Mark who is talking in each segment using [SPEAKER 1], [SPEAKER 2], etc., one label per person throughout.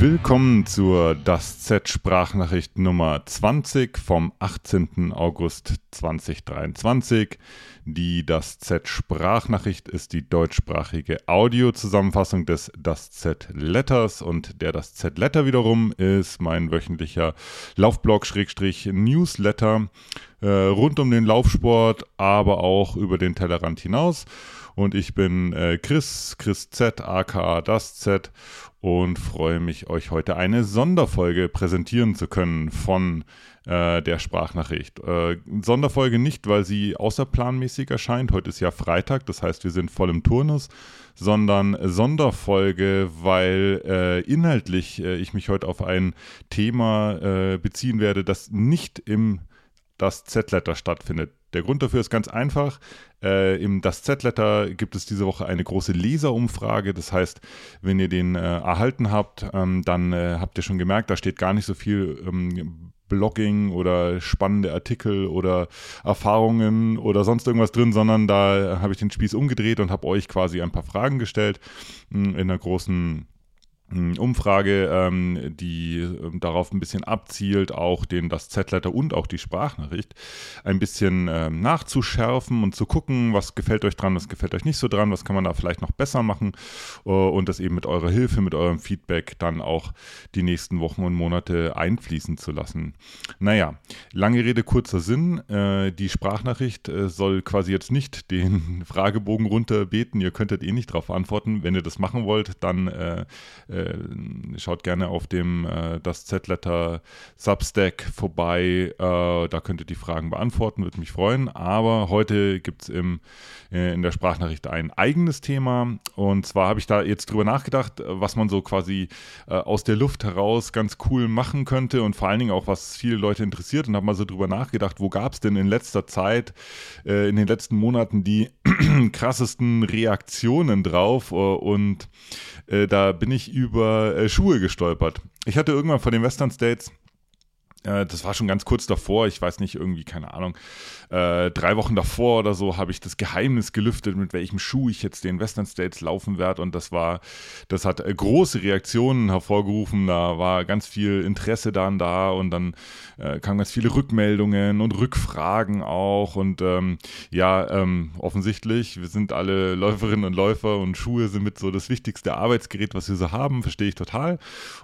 [SPEAKER 1] Willkommen zur Das Z Sprachnachricht Nummer 20 vom 18. August 2023. Die Das Z Sprachnachricht ist die deutschsprachige Audiozusammenfassung des Das Z Letters und der Das Z Letter wiederum ist mein wöchentlicher Laufblog-Newsletter äh, rund um den Laufsport, aber auch über den Tellerrand hinaus. Und ich bin äh, Chris, Chris Z, aka Das Z und freue mich, euch heute eine Sonderfolge präsentieren zu können von äh, der Sprachnachricht. Äh, Sonderfolge nicht, weil sie außerplanmäßig erscheint. Heute ist ja Freitag, das heißt, wir sind voll im Turnus, sondern Sonderfolge, weil äh, inhaltlich äh, ich mich heute auf ein Thema äh, beziehen werde, das nicht im das Z-Letter stattfindet. Der Grund dafür ist ganz einfach. Äh, Im Das Z-Letter gibt es diese Woche eine große Leserumfrage. Das heißt, wenn ihr den äh, erhalten habt, ähm, dann äh, habt ihr schon gemerkt, da steht gar nicht so viel ähm, Blogging oder spannende Artikel oder Erfahrungen oder sonst irgendwas drin, sondern da habe ich den Spieß umgedreht und habe euch quasi ein paar Fragen gestellt in einer großen Umfrage, ähm, die ähm, darauf ein bisschen abzielt, auch den das Z-Letter und auch die Sprachnachricht ein bisschen ähm, nachzuschärfen und zu gucken, was gefällt euch dran, was gefällt euch nicht so dran, was kann man da vielleicht noch besser machen äh, und das eben mit eurer Hilfe, mit eurem Feedback dann auch die nächsten Wochen und Monate einfließen zu lassen. Naja, lange Rede, kurzer Sinn. Äh, die Sprachnachricht äh, soll quasi jetzt nicht den Fragebogen runterbeten. Ihr könntet eh nicht darauf antworten. Wenn ihr das machen wollt, dann äh, schaut gerne auf dem äh, das Z-Letter Substack vorbei. Äh, da könnt ihr die Fragen beantworten, würde mich freuen. Aber heute gibt es äh, in der Sprachnachricht ein eigenes Thema. Und zwar habe ich da jetzt drüber nachgedacht, was man so quasi äh, aus der Luft heraus ganz cool machen könnte und vor allen Dingen auch, was viele Leute interessiert. Und habe mal so drüber nachgedacht, wo gab es denn in letzter Zeit, in den letzten Monaten die krassesten Reaktionen drauf. und da bin ich über über äh, Schuhe gestolpert. Ich hatte irgendwann vor den Western States äh, das war schon ganz kurz davor, ich weiß nicht, irgendwie, keine Ahnung, äh, drei Wochen davor oder so habe ich das Geheimnis gelüftet, mit welchem Schuh ich jetzt den Western States laufen werde. Und das war, das hat äh, große Reaktionen hervorgerufen. Da war ganz viel Interesse dann da und dann äh, kamen ganz viele Rückmeldungen und Rückfragen auch. Und ähm, ja, ähm, offensichtlich, wir sind alle Läuferinnen und Läufer und Schuhe sind mit so das wichtigste Arbeitsgerät, was wir so haben, verstehe ich total.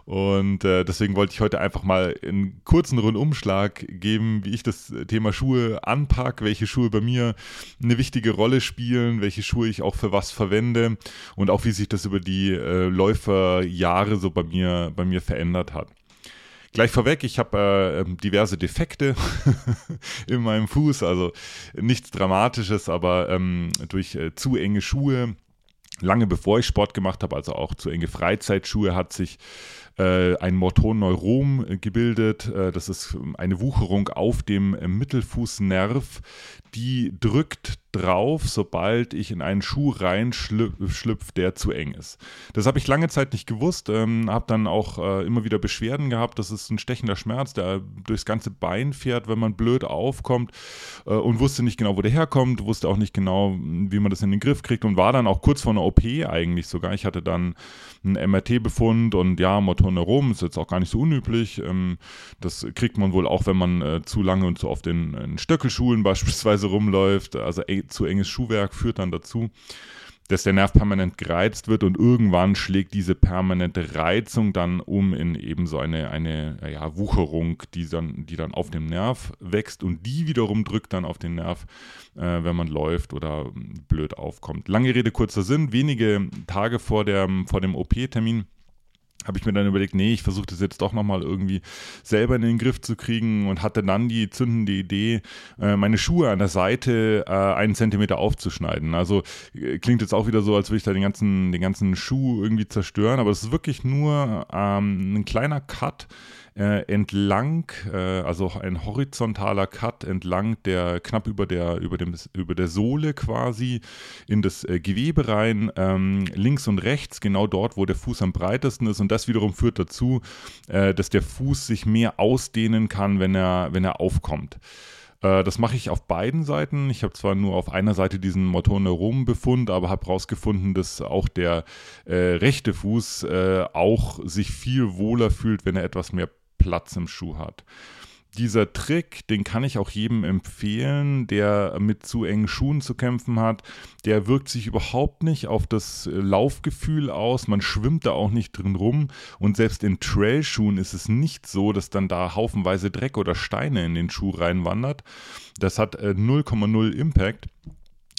[SPEAKER 1] Und äh, deswegen wollte ich heute einfach mal in kurz kurzen Rundumschlag geben, wie ich das Thema Schuhe anpacke, welche Schuhe bei mir eine wichtige Rolle spielen, welche Schuhe ich auch für was verwende und auch wie sich das über die äh, Läuferjahre so bei mir, bei mir verändert hat. Gleich vorweg, ich habe äh, ähm, diverse Defekte in meinem Fuß, also nichts Dramatisches, aber ähm, durch äh, zu enge Schuhe lange bevor ich Sport gemacht habe, also auch zu enge Freizeitschuhe, hat sich ein Motoneurom gebildet. Äh, das ist eine Wucherung auf dem Mittelfußnerv, die drückt drauf, sobald ich in einen Schuh reinschlüpfe, der zu eng ist. Das habe ich lange Zeit nicht gewusst, ähm, habe dann auch äh, immer wieder Beschwerden gehabt. Das ist ein stechender Schmerz, der durchs ganze Bein fährt, wenn man blöd aufkommt äh, und wusste nicht genau, wo der herkommt, wusste auch nicht genau, wie man das in den Griff kriegt und war dann auch kurz vor einer OP eigentlich sogar. Ich hatte dann einen MRT-Befund und ja, Motorneurom ist jetzt auch gar nicht so unüblich. Ähm, das kriegt man wohl auch, wenn man äh, zu lange und zu oft in, in Stöckelschuhen beispielsweise rumläuft. Also zu enges Schuhwerk führt dann dazu, dass der Nerv permanent gereizt wird und irgendwann schlägt diese permanente Reizung dann um in eben so eine, eine ja, Wucherung, die dann, die dann auf dem Nerv wächst und die wiederum drückt dann auf den Nerv, äh, wenn man läuft oder blöd aufkommt. Lange Rede, kurzer Sinn, wenige Tage vor, der, vor dem OP-Termin habe ich mir dann überlegt, nee, ich versuche das jetzt doch nochmal irgendwie selber in den Griff zu kriegen und hatte dann die zündende Idee, äh, meine Schuhe an der Seite äh, einen Zentimeter aufzuschneiden. Also äh, klingt jetzt auch wieder so, als würde ich da den ganzen, den ganzen Schuh irgendwie zerstören, aber es ist wirklich nur ähm, ein kleiner Cut äh, entlang, äh, also ein horizontaler Cut entlang der knapp über der über dem über der Sohle quasi in das äh, Gewebe rein, ähm, links und rechts, genau dort, wo der Fuß am breitesten ist und das wiederum führt dazu, äh, dass der Fuß sich mehr ausdehnen kann, wenn er wenn er aufkommt. Äh, das mache ich auf beiden Seiten. Ich habe zwar nur auf einer Seite diesen Motorneuromenbefund, aber habe herausgefunden, dass auch der äh, rechte Fuß äh, auch sich viel wohler fühlt, wenn er etwas mehr Platz im Schuh hat dieser Trick, den kann ich auch jedem empfehlen, der mit zu engen Schuhen zu kämpfen hat. Der wirkt sich überhaupt nicht auf das Laufgefühl aus. Man schwimmt da auch nicht drin rum. Und selbst in Trailschuhen ist es nicht so, dass dann da haufenweise Dreck oder Steine in den Schuh reinwandert. Das hat 0,0 äh, Impact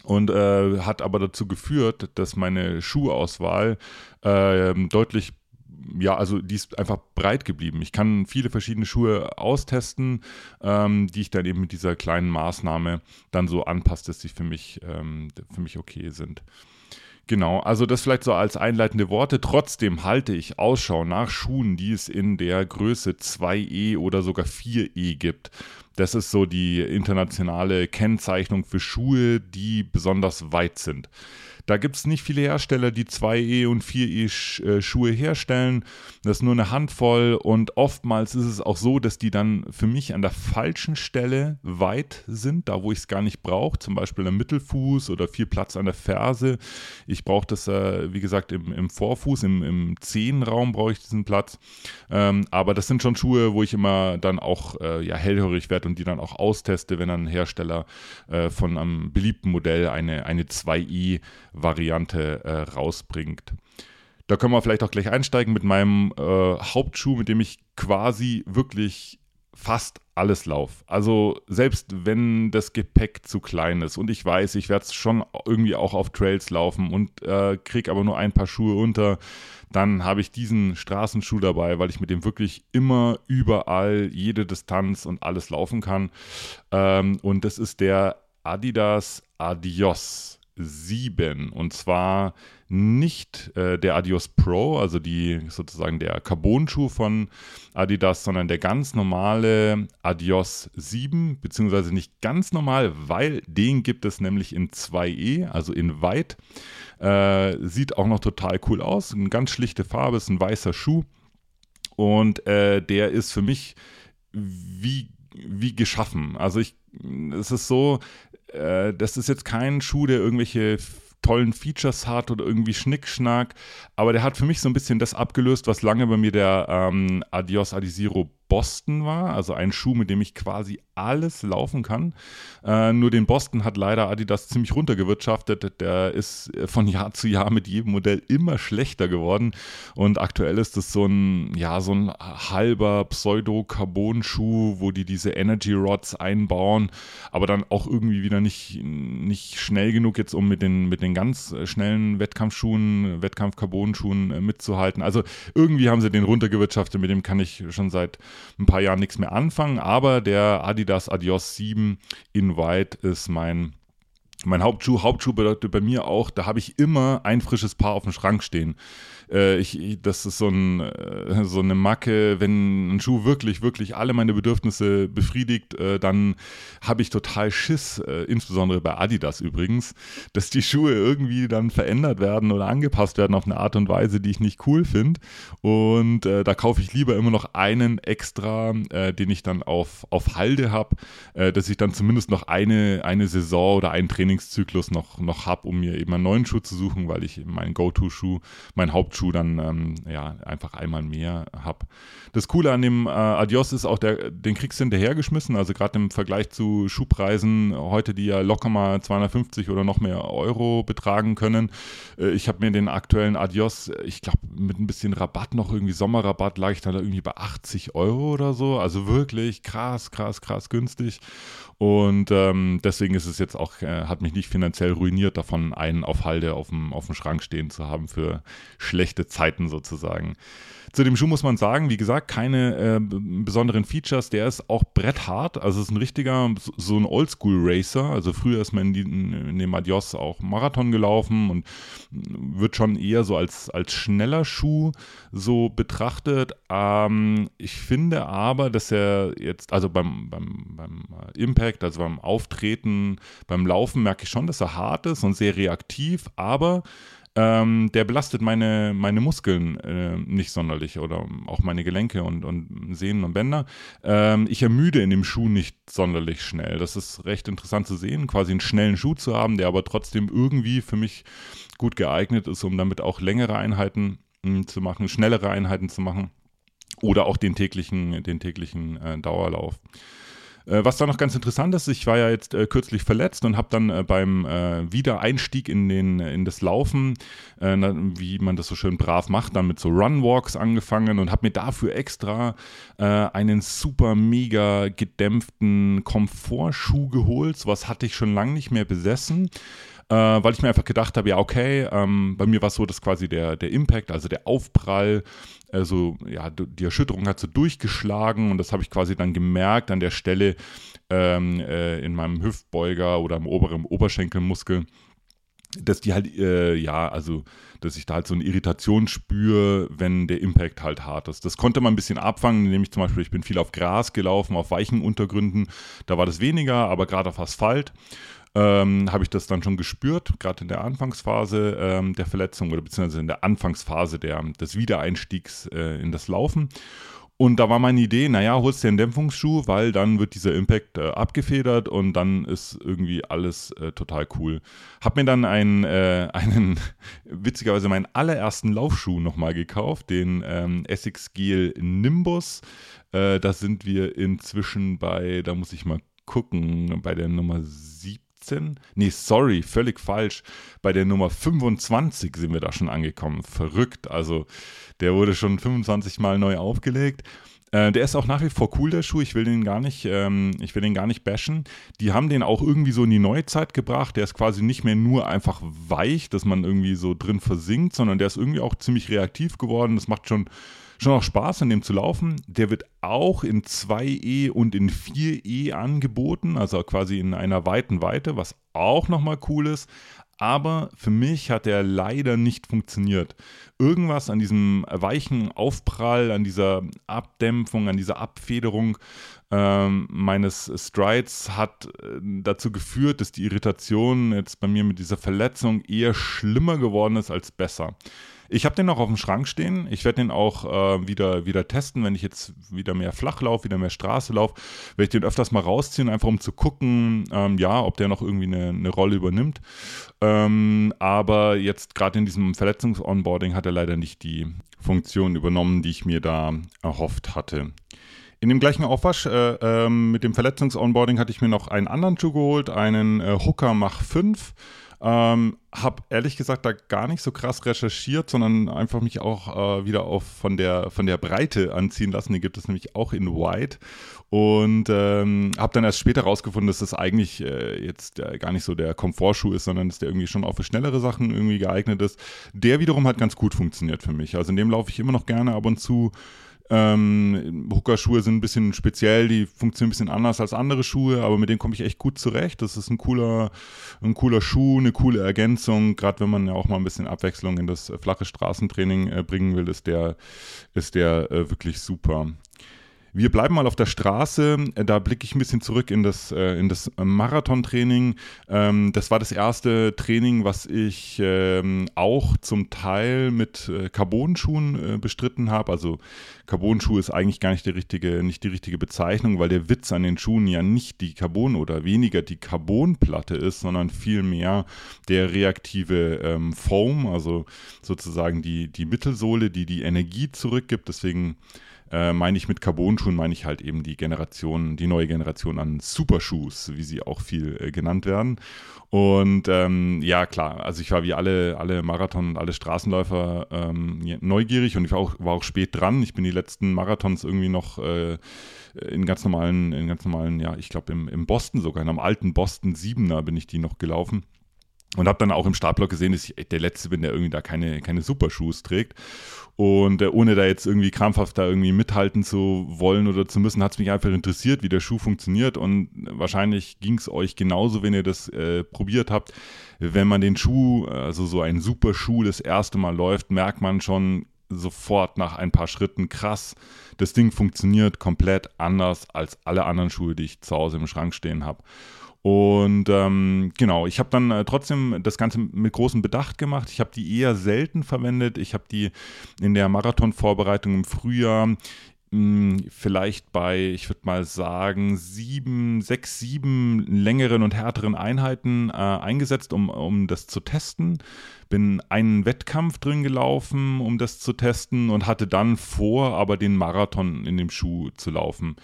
[SPEAKER 1] und äh, hat aber dazu geführt, dass meine Schuhauswahl äh, deutlich ja, also die ist einfach breit geblieben. Ich kann viele verschiedene Schuhe austesten, ähm, die ich dann eben mit dieser kleinen Maßnahme dann so anpasse, dass sie für mich, ähm, für mich okay sind. Genau, also das vielleicht so als einleitende Worte. Trotzdem halte ich Ausschau nach Schuhen, die es in der Größe 2E oder sogar 4E gibt. Das ist so die internationale Kennzeichnung für Schuhe, die besonders weit sind. Da gibt es nicht viele Hersteller, die 2E und 4E äh, Schuhe herstellen. Das ist nur eine Handvoll und oftmals ist es auch so, dass die dann für mich an der falschen Stelle weit sind, da wo ich es gar nicht brauche, zum Beispiel am Mittelfuß oder viel Platz an der Ferse. Ich brauche das, äh, wie gesagt, im, im Vorfuß, im, im Zehenraum brauche ich diesen Platz. Ähm, aber das sind schon Schuhe, wo ich immer dann auch äh, ja, hellhörig werde und die dann auch austeste, wenn ein Hersteller von einem beliebten Modell eine, eine 2E Variante äh, rausbringt. Da können wir vielleicht auch gleich einsteigen mit meinem äh, Hauptschuh, mit dem ich quasi wirklich fast alles laufe. Also selbst wenn das Gepäck zu klein ist und ich weiß, ich werde es schon irgendwie auch auf Trails laufen und äh, kriege aber nur ein paar Schuhe unter, dann habe ich diesen Straßenschuh dabei, weil ich mit dem wirklich immer überall jede Distanz und alles laufen kann. Ähm, und das ist der Adidas Adios. 7 und zwar nicht äh, der Adios Pro, also die sozusagen der Carbon-Schuh von Adidas, sondern der ganz normale Adios 7, beziehungsweise nicht ganz normal, weil den gibt es nämlich in 2E, also in White. Äh, sieht auch noch total cool aus, eine ganz schlichte Farbe, ist ein weißer Schuh und äh, der ist für mich wie wie geschaffen. Also ich, es ist so, äh, das ist jetzt kein Schuh, der irgendwelche tollen Features hat oder irgendwie Schnickschnack, aber der hat für mich so ein bisschen das abgelöst, was lange bei mir der ähm, Adios Adizero Boston war, also ein Schuh, mit dem ich quasi alles laufen kann. Äh, nur den Boston hat leider Adidas ziemlich runtergewirtschaftet. Der ist von Jahr zu Jahr mit jedem Modell immer schlechter geworden. Und aktuell ist es so ein, ja, so ein halber Pseudo-Carbon-Schuh, wo die diese Energy Rods einbauen, aber dann auch irgendwie wieder nicht, nicht schnell genug jetzt, um mit den, mit den ganz schnellen Wettkampfschuhen, Wettkampf-Carbon-Schuhen äh, mitzuhalten. Also irgendwie haben sie den runtergewirtschaftet, mit dem kann ich schon seit ein paar Jahren nichts mehr anfangen, aber der Adidas Adios 7 in White ist mein mein Hauptschuh, Hauptschuh bedeutet bei mir auch, da habe ich immer ein frisches Paar auf dem Schrank stehen. Äh, ich, das ist so, ein, äh, so eine Macke, wenn ein Schuh wirklich, wirklich alle meine Bedürfnisse befriedigt, äh, dann habe ich total Schiss, äh, insbesondere bei Adidas übrigens, dass die Schuhe irgendwie dann verändert werden oder angepasst werden auf eine Art und Weise, die ich nicht cool finde. Und äh, da kaufe ich lieber immer noch einen extra, äh, den ich dann auf, auf Halde habe, dass ich dann zumindest noch eine, eine Saison oder einen Trainingszyklus noch, noch habe, um mir eben einen neuen Schuh zu suchen, weil ich meinen Go-To-Schuh, mein Hauptschuh Schuh dann ähm, ja, einfach einmal mehr habe. Das Coole an dem äh, Adios ist auch, der, den kriegst du hinterhergeschmissen, also gerade im Vergleich zu Schuhpreisen heute, die ja locker mal 250 oder noch mehr Euro betragen können. Äh, ich habe mir den aktuellen Adios, ich glaube mit ein bisschen Rabatt noch, irgendwie Sommerrabatt, lag ich dann da irgendwie bei 80 Euro oder so. Also wirklich krass, krass, krass günstig. Und ähm, deswegen ist es jetzt auch, äh, hat mich nicht finanziell ruiniert, davon einen auf Halde auf dem, auf dem Schrank stehen zu haben für schlechte Zeiten sozusagen. Zu dem Schuh muss man sagen, wie gesagt, keine äh, besonderen Features. Der ist auch bretthart, also ist ein richtiger, so ein Oldschool-Racer. Also früher ist man in, die, in, dem Adios auch Marathon gelaufen und wird schon eher so als, als schneller Schuh so betrachtet. Ähm, ich finde aber, dass er jetzt, also beim, beim, beim Impact, also beim Auftreten, beim Laufen merke ich schon, dass er hart ist und sehr reaktiv, aber ähm, der belastet meine, meine Muskeln äh, nicht sonderlich oder auch meine Gelenke und, und Sehnen und Bänder. Ähm, ich ermüde in dem Schuh nicht sonderlich schnell. Das ist recht interessant zu sehen, quasi einen schnellen Schuh zu haben, der aber trotzdem irgendwie für mich gut geeignet ist, um damit auch längere Einheiten mh, hm, zu machen, schnellere Einheiten zu machen oder auch den täglichen, den täglichen äh, Dauerlauf. Äh, was da noch ganz interessant ist, ich war ja jetzt äh, kürzlich verletzt und habe dann äh, beim äh, Wiedereinstieg in, den, in das Laufen, äh, wie man das so schön brav macht, dann mit so Runwalks angefangen und habe mir dafür extra äh, einen super mega gedämpften Komfortschuh geholt. Sowas hatte ich schon lange nicht mehr besessen äh, weil ich mir einfach gedacht habe, ja, okay, ähm, bei mir war es so, dass quasi der, der Impact, also der Aufprall, also ja, die Erschütterung hat so durchgeschlagen und das habe ich quasi dann gemerkt an der Stelle ähm, äh, in meinem Hüftbeuger oder im oberen Oberschenkelmuskel dass die halt, äh, ja, also, dass ich da halt so eine Irritation spüre, wenn der Impact halt hart ist. Das konnte man ein bisschen abfangen, indem ich zum Beispiel, ich bin viel auf Gras gelaufen, auf weichen Untergründen, da war das weniger, aber gerade auf Asphalt ähm, habe ich das dann schon gespürt, gerade in der Anfangsphase ähm, der Verletzung oder beziehungsweise in der Anfangsphase der, des Wiedereinstiegs äh, in das Laufen. Und da war meine Idee, naja, holst dir einen Dämpfungsschuh, weil dann wird dieser Impact äh, abgefedert und dann ist irgendwie alles äh, total cool. Hab mir dann einen, äh, einen witzigerweise meinen allerersten Laufschuh nochmal gekauft, den ähm, Essex Gel Nimbus. Äh, da sind wir inzwischen bei, da muss ich mal gucken, bei der Nummer 7 16. Nee, sorry, völlig falsch. Bei der Nummer 25 sind wir da schon angekommen. Verrückt. Also der wurde schon 25 Mal neu aufgelegt. Äh, der ist auch nach wie vor cool, der Schuh. Ich will den gar nicht, ähm, ich will den gar nicht bashen. Die haben den auch irgendwie so in die Neuzeit gebracht. Der ist quasi nicht mehr nur einfach weich, dass man irgendwie so drin versinkt, sondern der ist irgendwie auch ziemlich reaktiv geworden. Das macht schon schon auch Spaß an dem zu laufen. Der wird auch in 2E und in 4E angeboten, also quasi in einer weiten Weite, was auch nochmal cool ist. Aber für mich hat er leider nicht funktioniert. Irgendwas an diesem weichen Aufprall, an dieser Abdämpfung, an dieser Abfederung ähm, meines Strides hat äh, dazu geführt, dass die Irritation jetzt bei mir mit dieser Verletzung eher schlimmer geworden ist als besser. Ich habe den noch auf dem Schrank stehen. Ich werde den auch äh, wieder, wieder testen, wenn ich jetzt wieder mehr flach laufe, wieder mehr Straße laufe. Werde ich den öfters mal rausziehen, einfach um zu gucken, ähm, ja, ob der noch irgendwie eine, eine Rolle übernimmt. Ähm, aber jetzt gerade in diesem Verletzungs-Onboarding hat er leider nicht die Funktion übernommen, die ich mir da erhofft hatte. In dem gleichen Aufwasch äh, äh, mit dem Verletzungs-Onboarding hatte ich mir noch einen anderen Schuh geholt, einen äh, Hooker Mach 5. Ähm, habe ehrlich gesagt da gar nicht so krass recherchiert, sondern einfach mich auch äh, wieder auf von der, von der Breite anziehen lassen. Die gibt es nämlich auch in White. Und ähm, habe dann erst später rausgefunden, dass das eigentlich äh, jetzt äh, gar nicht so der Komfortschuh ist, sondern dass der irgendwie schon auch für schnellere Sachen irgendwie geeignet ist. Der wiederum hat ganz gut funktioniert für mich. Also in dem laufe ich immer noch gerne ab und zu. Ähm, Hooker-Schuhe sind ein bisschen speziell, die funktionieren ein bisschen anders als andere Schuhe, aber mit denen komme ich echt gut zurecht. Das ist ein cooler, ein cooler Schuh, eine coole Ergänzung. Gerade wenn man ja auch mal ein bisschen Abwechslung in das flache Straßentraining äh, bringen will, ist der, ist der äh, wirklich super. Wir bleiben mal auf der Straße. Äh, da blicke ich ein bisschen zurück in das, äh, in das Marathontraining. Ähm, das war das erste Training, was ich ähm, auch zum Teil mit äh, Carbon-Schuhen äh, bestritten habe. Also Carbon-Schuh ist eigentlich gar nicht die, richtige, nicht die richtige Bezeichnung, weil der Witz an den Schuhen ja nicht die Carbon oder weniger die Carbonplatte ist, sondern vielmehr der reaktive ähm, Foam, also sozusagen die, die Mittelsohle, die die Energie zurückgibt. Deswegen äh, meine ich mit Carbon-Schuhen, meine ich halt eben die Generation, die neue Generation an Superschuhs, wie sie auch viel äh, genannt werden. Und ähm, ja, klar, also ich war wie alle, alle Marathon und alle Straßenläufer ähm, neugierig und ich war auch, war auch spät dran. Ich bin die letzten Marathons irgendwie noch äh, in ganz normalen, in ganz normalen, ja, ich glaube im, im Boston sogar, in einem alten Boston 7er bin ich die noch gelaufen. Und habe dann auch im Startblock gesehen, dass ich der Letzte bin, der irgendwie da keine, keine Superschuhs trägt. Und äh, ohne da jetzt irgendwie krampfhaft da irgendwie mithalten zu wollen oder zu müssen, hat es mich einfach interessiert, wie der Schuh funktioniert. Und wahrscheinlich ging es euch genauso, wenn ihr das äh, probiert habt. Wenn man den Schuh, also so einen Superschuh, das erste Mal läuft, merkt man schon, sofort nach ein paar Schritten krass. Das Ding funktioniert komplett anders als alle anderen Schuhe, die ich zu Hause im Schrank stehen habe. Und ähm, genau, ich habe dann äh, trotzdem das Ganze mit großem Bedacht gemacht. Ich habe die eher selten verwendet. Ich habe die in der Marathonvorbereitung im Frühjahr vielleicht bei, ich würde mal sagen, sieben, sechs, sieben längeren und härteren Einheiten äh, eingesetzt, um, um das zu testen. Bin einen Wettkampf drin gelaufen, um das zu testen und hatte dann vor, aber den Marathon in dem Schuh zu laufen.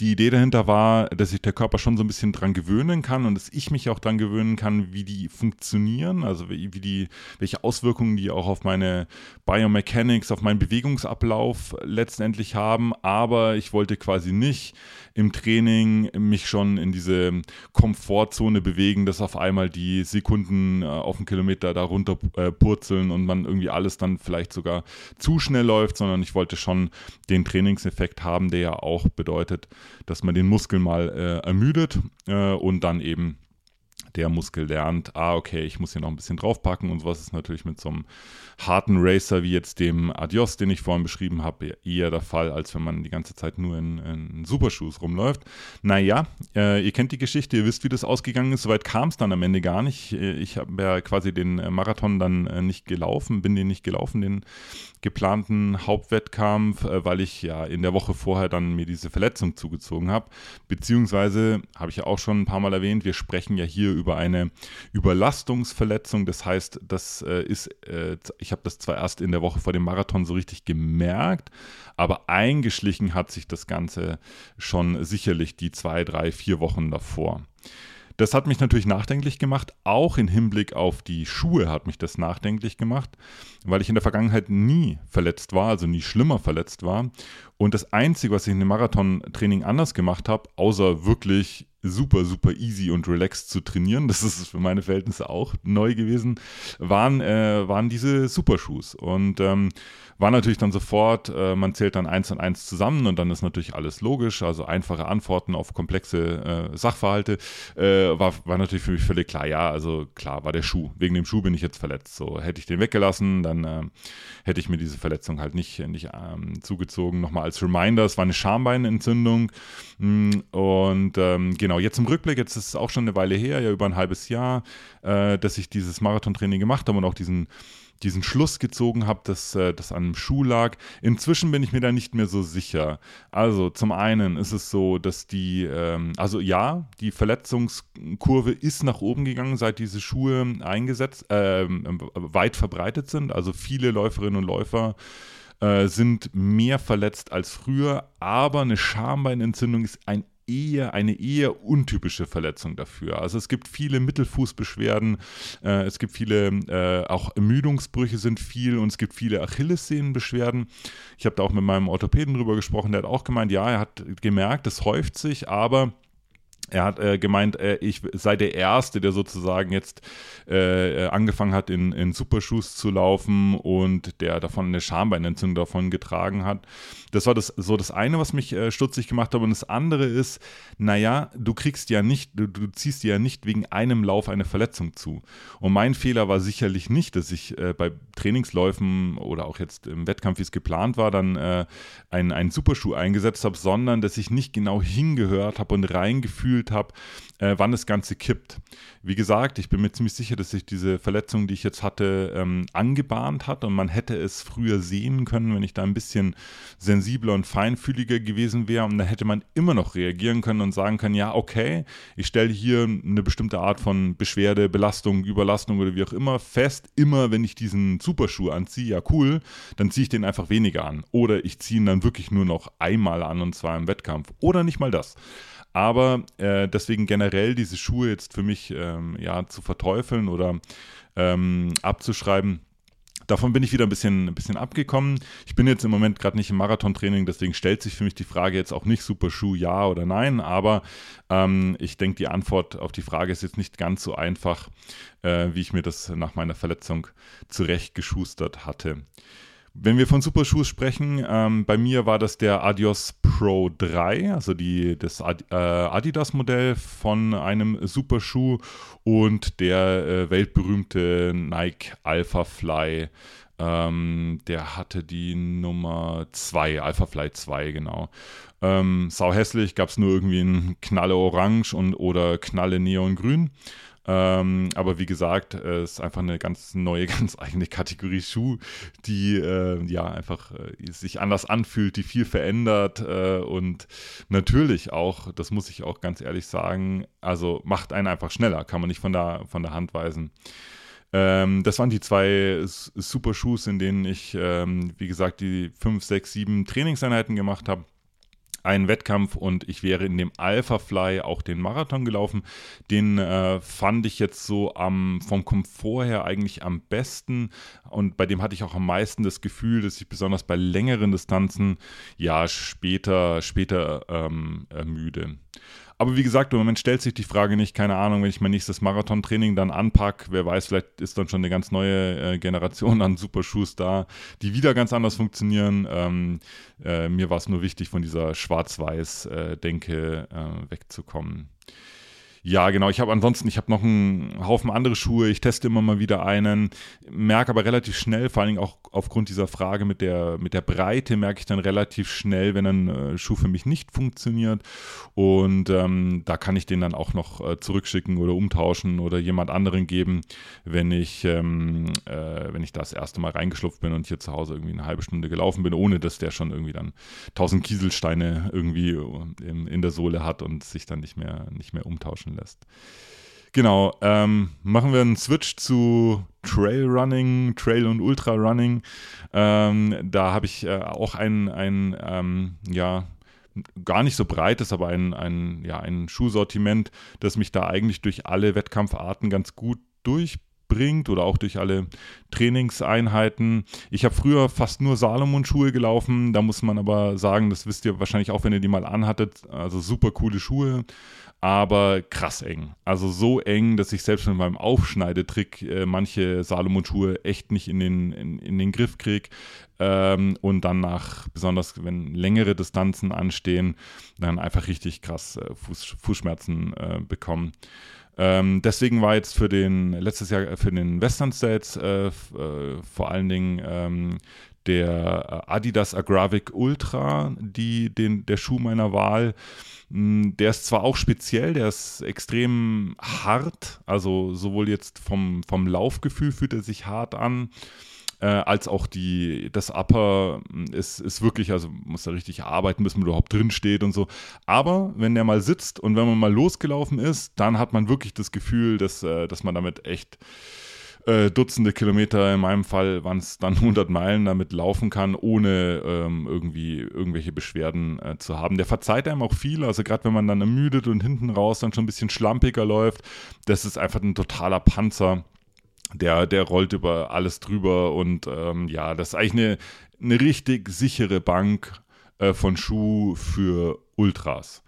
[SPEAKER 1] Die Idee dahinter war, dass sich der Körper schon so ein bisschen dran gewöhnen kann und dass ich mich auch dran gewöhnen kann, wie die funktionieren, also wie, die, welche Auswirkungen die auch auf meine Biomechanics, auf meinen Bewegungsablauf letztendlich haben. Aber ich wollte quasi nicht im Training mich schon in diese Komfortzone bewegen, dass auf einmal die Sekunden äh, auf den Kilometer da runter äh, purzeln und man irgendwie alles dann vielleicht sogar zu schnell läuft, sondern ich wollte schon den Trainingseffekt haben, der ja auch bedeutet, dass man den Muskel mal äh, ermüdet äh, und dann eben der Muskel lernt, ah, okay, ich muss hier noch ein bisschen draufpacken und sowas ist natürlich mit so einem harten Racer wie jetzt dem Adios, den ich vorhin beschrieben habe, eher der Fall, als wenn man die ganze Zeit nur in, in Supershoes rumläuft. Naja, äh, ihr kennt die Geschichte, ihr wisst, wie das ausgegangen ist. Soweit kam es dann am Ende gar nicht. Ich habe ja quasi den Marathon dann äh, nicht gelaufen, bin den nicht gelaufen, den geplanten Hauptwettkampf, äh, weil ich ja in der Woche vorher dann mir diese Verletzung zugezogen habe. Beziehungsweise, habe ich ja auch schon ein paar Mal erwähnt, wir sprechen ja hier über eine Überlastungsverletzung. Das heißt, das äh, ist, äh, ich habe das zwar erst in der Woche vor dem Marathon so richtig gemerkt, aber eingeschlichen hat sich das Ganze schon sicherlich die zwei, drei, vier Wochen davor. Das hat mich natürlich nachdenklich gemacht, auch im Hinblick auf die Schuhe hat mich das nachdenklich gemacht, weil ich in der Vergangenheit nie verletzt war, also nie schlimmer verletzt war. Und das Einzige, was ich in dem Marathon-Training anders gemacht habe, außer wirklich super, super easy und relaxed zu trainieren, das ist für meine Verhältnisse auch neu gewesen, waren, äh, waren diese Supershoes. Und ähm, war natürlich dann sofort, äh, man zählt dann eins und eins zusammen und dann ist natürlich alles logisch, also einfache Antworten auf komplexe äh, Sachverhalte, äh, war, war natürlich für mich völlig klar, ja, also klar war der Schuh, wegen dem Schuh bin ich jetzt verletzt, so hätte ich den weggelassen, dann äh, hätte ich mir diese Verletzung halt nicht, nicht ähm, zugezogen. Nochmal als Reminder, es war eine Schambeinentzündung. Mm, und ähm, genau, jetzt im Rückblick, jetzt ist es auch schon eine Weile her, ja über ein halbes Jahr, äh, dass ich dieses Marathontraining gemacht habe und auch diesen diesen Schluss gezogen habe, dass äh, das an einem Schuh lag. Inzwischen bin ich mir da nicht mehr so sicher. Also zum einen ist es so, dass die, ähm, also ja, die Verletzungskurve ist nach oben gegangen, seit diese Schuhe eingesetzt, äh, weit verbreitet sind. Also viele Läuferinnen und Läufer äh, sind mehr verletzt als früher, aber eine Schambeinentzündung ist ein eher eine eher untypische Verletzung dafür. Also es gibt viele Mittelfußbeschwerden, äh, es gibt viele, äh, auch Ermüdungsbrüche sind viel und es gibt viele Achillessehnenbeschwerden. Ich habe da auch mit meinem Orthopäden drüber gesprochen, der hat auch gemeint, ja, er hat gemerkt, es häuft sich, aber er hat äh, gemeint, äh, ich sei der Erste, der sozusagen jetzt äh, angefangen hat, in, in Supershoes zu laufen und der davon eine Schambeinentzündung davon getragen hat. Das war das, so das eine, was mich äh, stutzig gemacht hat. Und das andere ist, naja, du kriegst ja nicht, du, du, ziehst dir ja nicht wegen einem Lauf eine Verletzung zu. Und mein Fehler war sicherlich nicht, dass ich äh, bei Trainingsläufen oder auch jetzt im Wettkampf, wie es geplant war, dann äh, einen, einen Superschuh eingesetzt habe, sondern dass ich nicht genau hingehört habe und reingefühlt habe, äh, wann das Ganze kippt. Wie gesagt, ich bin mir ziemlich sicher, dass sich diese Verletzung, die ich jetzt hatte, ähm, angebahnt hat und man hätte es früher sehen können, wenn ich da ein bisschen sensibler und feinfühliger gewesen wäre und da hätte man immer noch reagieren können und sagen können, ja, okay, ich stelle hier eine bestimmte Art von Beschwerde, Belastung, Überlastung oder wie auch immer fest, immer wenn ich diesen Superschuh anziehe, ja cool, dann ziehe ich den einfach weniger an oder ich ziehe ihn dann wirklich nur noch einmal an und zwar im Wettkampf oder nicht mal das. Aber äh, deswegen generell diese Schuhe jetzt für mich ähm, ja, zu verteufeln oder ähm, abzuschreiben, davon bin ich wieder ein bisschen, ein bisschen abgekommen. Ich bin jetzt im Moment gerade nicht im Marathontraining, deswegen stellt sich für mich die Frage jetzt auch nicht Super Schuh ja oder nein, aber ähm, ich denke, die Antwort auf die Frage ist jetzt nicht ganz so einfach, äh, wie ich mir das nach meiner Verletzung zurechtgeschustert hatte. Wenn wir von Superschuhen sprechen, ähm, bei mir war das der Adios Pro 3, also die, das Ad, äh, Adidas-Modell von einem Superschuh und der äh, weltberühmte Nike Alpha Fly Ähm, der hatte die Nummer 2, Alphafly 2, genau. Ähm, sau hässlich, gab es nur irgendwie ein Knalle Orange und, oder Knalle Neongrün. Ähm, aber wie gesagt, es äh, ist einfach eine ganz neue, ganz eigene Kategorie Schuh, die äh, ja einfach äh, sich anders anfühlt, die viel verändert äh, und natürlich auch, das muss ich auch ganz ehrlich sagen, also macht einen einfach schneller, kann man nicht von der, von der Hand weisen. Ähm, das waren die zwei super Schuhs, in denen ich, ähm, wie gesagt, die 5, 6, 7 Trainingseinheiten gemacht habe einen Wettkampf und ich wäre in dem Alpha Fly auch den Marathon gelaufen. Den äh, fand ich jetzt so am, vom Komfort her eigentlich am besten und bei dem hatte ich auch am meisten das Gefühl, dass ich besonders bei längeren Distanzen ja später, später ähm, ermüde. Aber wie gesagt, im Moment stellt sich die Frage nicht, keine Ahnung, wenn ich mein nächstes Marathontraining dann anpacke, wer weiß, vielleicht ist dann schon eine ganz neue äh, Generation an Superschuhs da, die wieder ganz anders funktionieren. Ähm, äh, mir war es nur wichtig, von dieser Schwarz-Weiß-Denke äh, wegzukommen. Ja, genau. Ich habe ansonsten, ich habe noch einen Haufen andere Schuhe. Ich teste immer mal wieder einen, merke aber relativ schnell, vor allen Dingen auch aufgrund dieser Frage mit der, mit der Breite, merke ich dann relativ schnell, wenn ein äh, Schuh für mich nicht funktioniert. Und ähm, da kann ich den dann auch noch äh, zurückschicken oder umtauschen oder jemand anderen geben, wenn ich, ähm, äh, wenn ich das erste Mal reingeschlupft bin und hier zu Hause irgendwie eine halbe Stunde gelaufen bin, ohne dass der schon irgendwie dann tausend Kieselsteine irgendwie in, in der Sohle hat und sich dann nicht mehr, nicht mehr umtauschen lässt. Genau, ähm, machen wir einen Switch zu Trailrunning, Trail und Ultrarunning. Ähm, da habe ich äh, auch ein, ein ähm, ja, gar nicht so breites, aber ein, ein, ja, ein Schuhsortiment, das mich da eigentlich durch alle Wettkampfarten ganz gut durchbringt oder auch durch alle Trainingseinheiten. Ich habe früher fast nur Salomon-Schuhe gelaufen, da muss man aber sagen, das wisst ihr wahrscheinlich auch, wenn ihr die mal anhattet, also super coole Schuhe aber krass eng. Also so eng, dass ich selbst mit meinem Aufschneidetrick äh, manche Salomon-Schuhe echt nicht in den, in, in den Griff kriege. Ähm, und dann nach, besonders wenn längere Distanzen anstehen, dann einfach richtig krass äh, Fuß, Fußschmerzen äh, bekommen. Ähm, deswegen war jetzt für den letztes Jahr für den Western States äh, äh, vor allen Dingen ähm, der Adidas Agravic Ultra, die, den, der Schuh meiner Wahl. Hm, der ist zwar auch speziell, der ist extrem hart, also sowohl jetzt vom, vom Laufgefühl fühlt er sich hart an, äh, als auch die, das Upper hm, ist, ist wirklich, also muss da richtig arbeiten, bis man überhaupt drin steht und so. Aber wenn der mal sitzt und wenn man mal losgelaufen ist, dann hat man wirklich das Gefühl, dass, äh, dass man damit echt äh, Dutzende Kilometer, in meinem Fall waren es dann 100 Meilen, damit laufen kann, ohne ähm, irgendwie irgendwelche Beschwerden äh, zu haben. Der verzeiht einem auch viel, also gerade wenn man dann ermüdet und hinten raus dann schon ein bisschen schlampiger läuft, das ist einfach ein totaler Panzer. Der, der rollt über alles drüber und ähm, ja, das ist eigentlich eine, eine richtig sichere Bank äh, von Schuh für Ultras.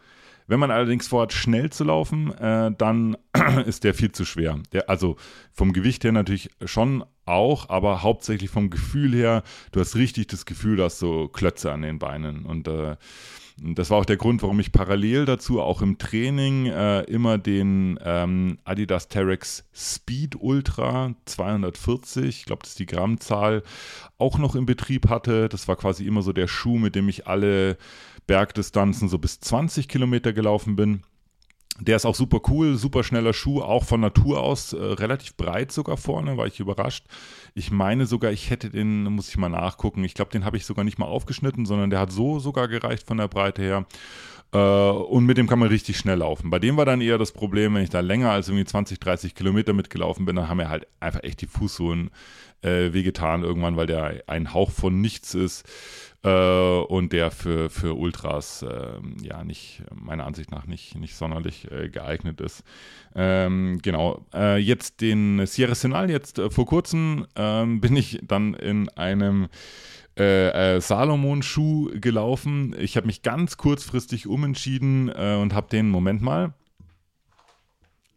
[SPEAKER 1] Wenn man allerdings vorhat, schnell zu laufen, äh, dann ist der viel zu schwer. Der, also vom Gewicht her natürlich schon auch, aber hauptsächlich vom Gefühl her, du hast richtig das Gefühl, dass so Klötze an den Beinen. Und äh, das war auch der Grund, warum ich parallel dazu auch im Training äh, immer den ähm, Adidas Terex Speed Ultra 240, ich glaube, das ist die Grammzahl, auch noch im Betrieb hatte. Das war quasi immer so der Schuh, mit dem ich alle Bergdistanzen so bis 20 Kilometer gelaufen bin. Der ist auch super cool, super schneller Schuh, auch von Natur aus äh, relativ breit sogar vorne, war ich überrascht. Ich meine sogar, ich hätte den, muss ich mal nachgucken, ich glaube, den habe ich sogar nicht mal aufgeschnitten, sondern der hat so sogar gereicht von der Breite her. Äh, und mit dem kann man richtig schnell laufen. Bei dem war dann eher das Problem, wenn ich da länger als irgendwie 20, 30 Kilometer mitgelaufen bin, dann haben mir halt einfach echt die Fußsohlen äh, wehgetan irgendwann, weil der ein Hauch von nichts ist äh, und der für, für Ultras äh, ja nicht, meiner Ansicht nach nicht, nicht sonderlich äh, geeignet ist. Ähm, genau, äh, jetzt den Sierra Senal, jetzt vor kurzem ähm, bin ich dann in einem äh, Salomon-Schuh gelaufen. Ich habe mich ganz kurzfristig umentschieden und habe den, Moment mal,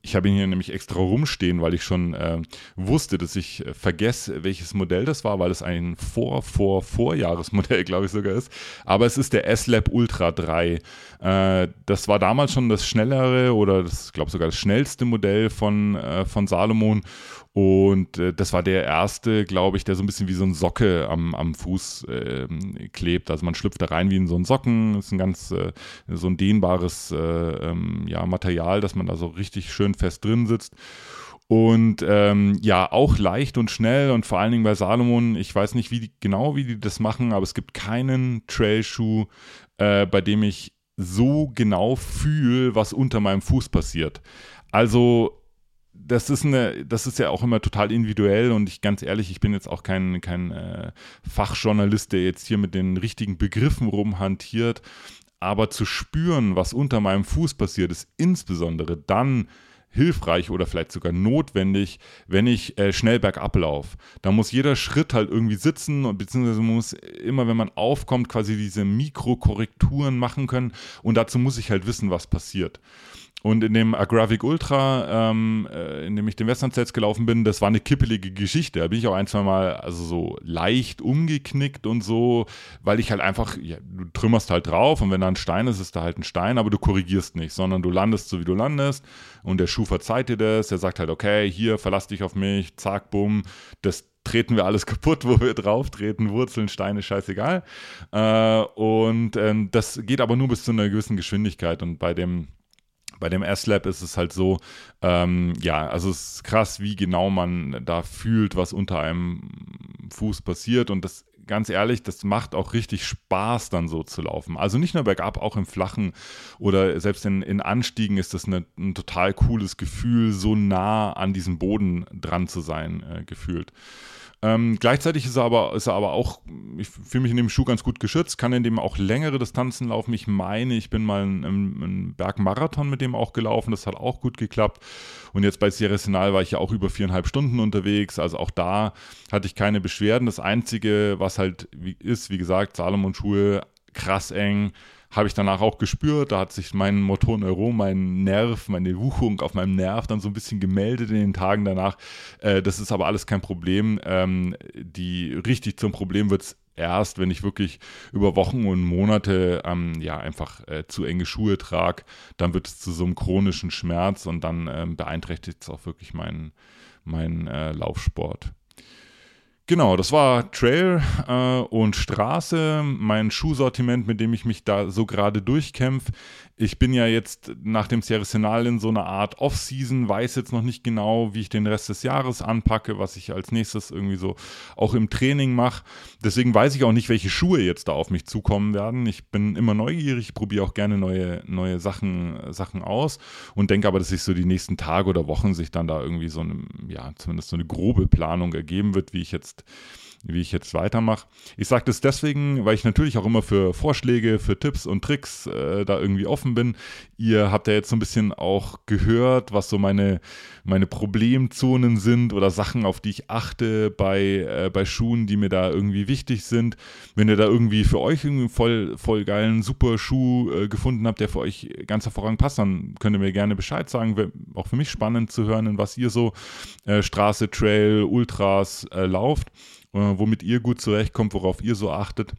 [SPEAKER 1] ich habe ihn hier nämlich extra rumstehen, weil ich schon äh, wusste, dass ich äh, vergesse, welches Modell das war, weil es ein Vor-Vor-Vorjahresmodell, glaube ich, sogar ist. Aber es ist der S-Lab Ultra 3. Äh, das war damals schon das schnellere oder das, glaube sogar das schnellste Modell von, äh, von Salomon. Und äh, das war der erste, glaube ich, der so ein bisschen wie so ein Socke am, am Fuß äh, klebt. Also man schlüpft da rein wie in so einen Socken. Das ist ein ganz äh, so ein dehnbares äh, ähm, ja, Material, dass man da so richtig schön fest drin sitzt. Und ähm, ja, auch leicht und schnell und vor allen Dingen bei Salomon, ich weiß nicht wie die, genau, wie die das machen, aber es gibt keinen Trailschuh, äh, bei dem ich so genau fühle, was unter meinem Fuß passiert. Also das ist eine, das ist ja auch immer total individuell und ich ganz ehrlich, ich bin jetzt auch kein, kein äh, Fachjournalist, der jetzt hier mit den richtigen Begriffen rumhantiert. Aber zu spüren, was unter meinem Fuß passiert, ist insbesondere dann hilfreich oder vielleicht sogar notwendig, wenn ich äh, schnell bergab laufe. Da muss jeder Schritt halt irgendwie sitzen und beziehungsweise muss immer, wenn man aufkommt, quasi diese Mikrokorrekturen machen können und dazu muss ich halt wissen, was passiert. Und in dem Agravic Ultra, ähm, äh, in dem ich den Western-Sets gelaufen bin, das war eine kippelige Geschichte. Da bin ich auch ein, zwei Mal also so leicht umgeknickt und so, weil ich halt einfach, ja, du trümmerst halt drauf und wenn da ein Stein ist, ist da halt ein Stein, aber du korrigierst nicht, sondern du landest so, wie du landest und der Schuh verzeiht dir das. Der sagt halt, okay, hier, verlass dich auf mich, zack, bumm, das treten wir alles kaputt, wo wir drauf treten, Wurzeln, Steine, scheißegal. Äh, und ähm, das geht aber nur bis zu einer gewissen Geschwindigkeit und bei dem bei dem S-Lab ist es halt so, ähm, ja, also es ist krass, wie genau man da fühlt, was unter einem Fuß passiert und das ganz ehrlich, das macht auch richtig Spaß, dann so zu laufen. Also nicht nur bergab, auch im Flachen oder selbst in, in Anstiegen ist das eine, ein total cooles Gefühl, so nah an diesem Boden dran zu sein, äh, gefühlt. Ähm, gleichzeitig ist er, aber, ist er aber auch, ich fühle mich in dem Schuh ganz gut geschützt, kann in dem auch längere Distanzen laufen. Ich meine, ich bin mal einen, einen Bergmarathon mit dem auch gelaufen, das hat auch gut geklappt. Und jetzt bei Sierra Sinal war ich ja auch über viereinhalb Stunden unterwegs, also auch da hatte ich keine Beschwerden. Das Einzige, was halt ist, wie gesagt, Salomon-Schuhe krass eng habe ich danach auch gespürt. Da hat sich mein Motorneuron, mein Nerv, meine Wuchung auf meinem Nerv dann so ein bisschen gemeldet in den Tagen danach. Äh, das ist aber alles kein Problem. Ähm, die richtig zum Problem wird es erst, wenn ich wirklich über Wochen und Monate ähm, ja einfach äh, zu enge Schuhe trage, dann wird es zu so einem chronischen Schmerz und dann ähm, beeinträchtigt es auch wirklich meinen mein, äh, Laufsport. Genau, das war Trail äh, und Straße, mein Schuhsortiment, mit dem ich mich da so gerade durchkämpfe. Ich bin ja jetzt nach dem Sierra in so einer Art Off-Season, weiß jetzt noch nicht genau, wie ich den Rest des Jahres anpacke, was ich als nächstes irgendwie so auch im Training mache. Deswegen weiß ich auch nicht, welche Schuhe jetzt da auf mich zukommen werden. Ich bin immer neugierig, probiere auch gerne neue, neue Sachen, Sachen aus und denke aber, dass sich so die nächsten Tage oder Wochen sich dann da irgendwie so eine, ja, zumindest so eine grobe Planung ergeben wird, wie ich jetzt wie ich jetzt weitermache. Ich sage das deswegen, weil ich natürlich auch immer für Vorschläge, für Tipps und Tricks äh, da irgendwie offen bin. Ihr habt ja jetzt so ein bisschen auch gehört, was so meine, meine Problemzonen sind oder Sachen, auf die ich achte bei, äh, bei Schuhen, die mir da irgendwie wichtig sind. Wenn ihr da irgendwie für euch irgendwie voll, voll geilen, super Schuh äh, gefunden habt, der für euch ganz hervorragend passt, dann könnt ihr mir gerne Bescheid sagen. Wäre auch für mich spannend zu hören, in was ihr so äh, Straße, Trail, Ultras äh, lauft womit ihr gut zurechtkommt, worauf ihr so achtet.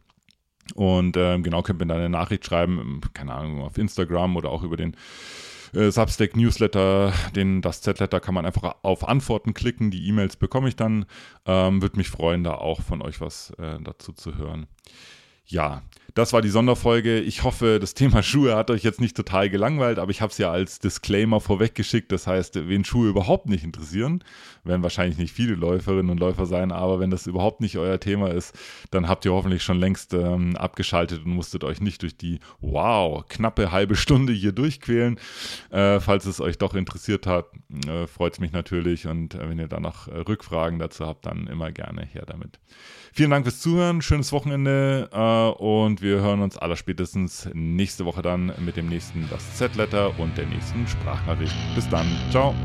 [SPEAKER 1] Und äh, genau, könnt mir da eine Nachricht schreiben, keine Ahnung, auf Instagram oder auch über den äh, Substack Newsletter, den das Z-Letter kann man einfach auf Antworten klicken. Die E-Mails bekomme ich dann. Ähm, Würde mich freuen, da auch von euch was äh, dazu zu hören. Ja, das war die Sonderfolge. Ich hoffe, das Thema Schuhe hat euch jetzt nicht total gelangweilt, aber ich habe es ja als Disclaimer vorweggeschickt. Das heißt, wen Schuhe überhaupt nicht interessieren, werden wahrscheinlich nicht viele Läuferinnen und Läufer sein, aber wenn das überhaupt nicht euer Thema ist, dann habt ihr hoffentlich schon längst ähm, abgeschaltet und musstet euch nicht durch die, wow, knappe halbe Stunde hier durchquälen. Äh, falls es euch doch interessiert hat, äh, freut es mich natürlich und äh, wenn ihr da noch äh, Rückfragen dazu habt, dann immer gerne her damit. Vielen Dank fürs Zuhören, schönes Wochenende äh, wir hören uns aller spätestens nächste Woche dann mit dem nächsten Das Z-Letter und der nächsten Sprachnachricht. Bis dann, ciao.